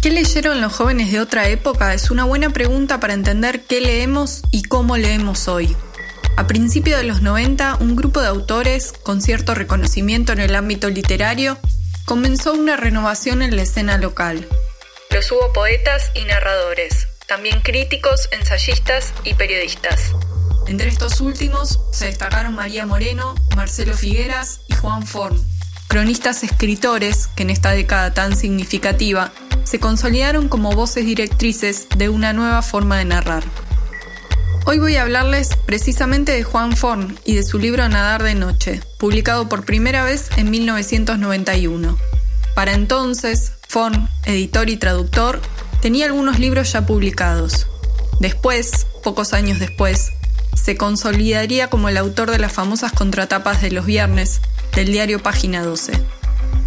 ¿Qué leyeron los jóvenes de otra época? Es una buena pregunta para entender qué leemos y cómo leemos hoy. A principios de los 90, un grupo de autores, con cierto reconocimiento en el ámbito literario, comenzó una renovación en la escena local. Los hubo poetas y narradores, también críticos, ensayistas y periodistas. Entre estos últimos se destacaron María Moreno, Marcelo Figueras y Juan Forn, cronistas escritores que en esta década tan significativa se consolidaron como voces directrices de una nueva forma de narrar. Hoy voy a hablarles precisamente de Juan Forn y de su libro Nadar de Noche, publicado por primera vez en 1991. Para entonces, Forn, editor y traductor, tenía algunos libros ya publicados. Después, pocos años después, se consolidaría como el autor de las famosas contratapas de los viernes del diario Página 12.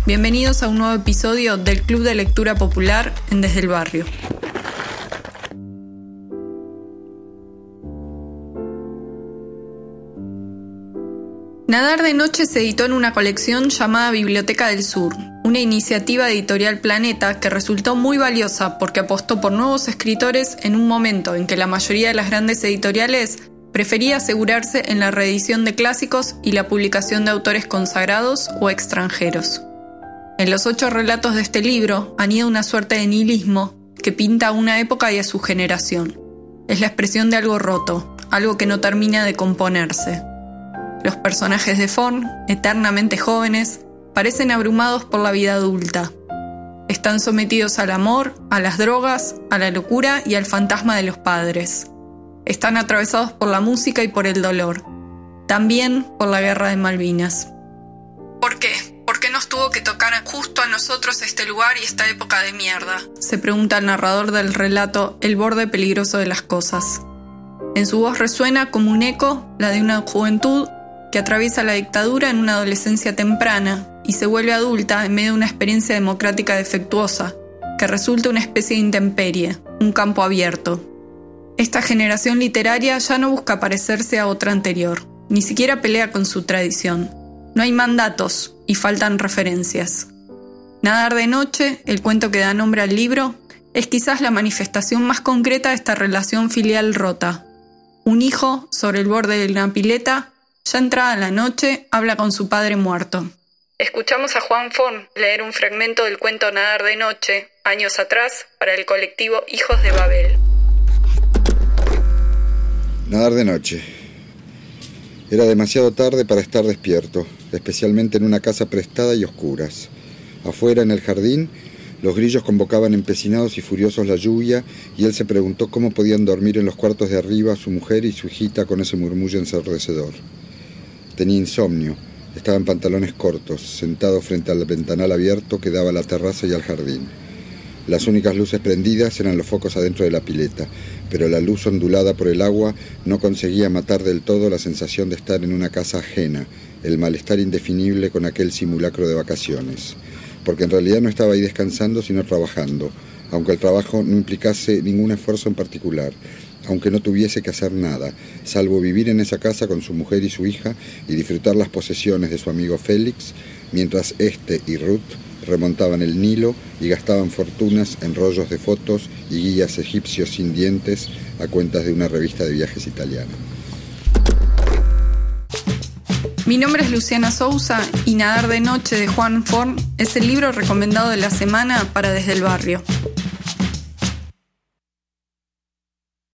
Bienvenidos a un nuevo episodio del Club de Lectura Popular en Desde el Barrio. Nadar de Noche se editó en una colección llamada Biblioteca del Sur, una iniciativa editorial Planeta que resultó muy valiosa porque apostó por nuevos escritores en un momento en que la mayoría de las grandes editoriales prefería asegurarse en la reedición de clásicos y la publicación de autores consagrados o extranjeros. En los ocho relatos de este libro anida una suerte de nihilismo que pinta una época y a su generación. Es la expresión de algo roto, algo que no termina de componerse. Los personajes de Forn, eternamente jóvenes, parecen abrumados por la vida adulta. Están sometidos al amor, a las drogas, a la locura y al fantasma de los padres. Están atravesados por la música y por el dolor. También por la guerra de Malvinas. ¿Por qué? nos tuvo que tocar justo a nosotros este lugar y esta época de mierda? Se pregunta el narrador del relato El borde peligroso de las cosas. En su voz resuena como un eco la de una juventud que atraviesa la dictadura en una adolescencia temprana y se vuelve adulta en medio de una experiencia democrática defectuosa, que resulta una especie de intemperie, un campo abierto. Esta generación literaria ya no busca parecerse a otra anterior, ni siquiera pelea con su tradición. No hay mandatos, y faltan referencias. Nadar de noche, el cuento que da nombre al libro, es quizás la manifestación más concreta de esta relación filial rota. Un hijo, sobre el borde de una pileta, ya entrada la noche, habla con su padre muerto. Escuchamos a Juan Forn leer un fragmento del cuento Nadar de Noche, años atrás, para el colectivo Hijos de Babel. Nadar de Noche. Era demasiado tarde para estar despierto, especialmente en una casa prestada y oscuras. Afuera, en el jardín, los grillos convocaban empecinados y furiosos la lluvia y él se preguntó cómo podían dormir en los cuartos de arriba su mujer y su hijita con ese murmullo ensordecedor. Tenía insomnio, estaba en pantalones cortos, sentado frente al ventanal abierto que daba a la terraza y al jardín. Las únicas luces prendidas eran los focos adentro de la pileta, pero la luz ondulada por el agua no conseguía matar del todo la sensación de estar en una casa ajena, el malestar indefinible con aquel simulacro de vacaciones, porque en realidad no estaba ahí descansando, sino trabajando, aunque el trabajo no implicase ningún esfuerzo en particular, aunque no tuviese que hacer nada, salvo vivir en esa casa con su mujer y su hija y disfrutar las posesiones de su amigo Félix, mientras éste y Ruth remontaban el Nilo y gastaban fortunas en rollos de fotos y guías egipcios sin dientes a cuentas de una revista de viajes italiana. Mi nombre es Luciana Sousa y Nadar de Noche de Juan Forn es el libro recomendado de la semana para Desde el Barrio.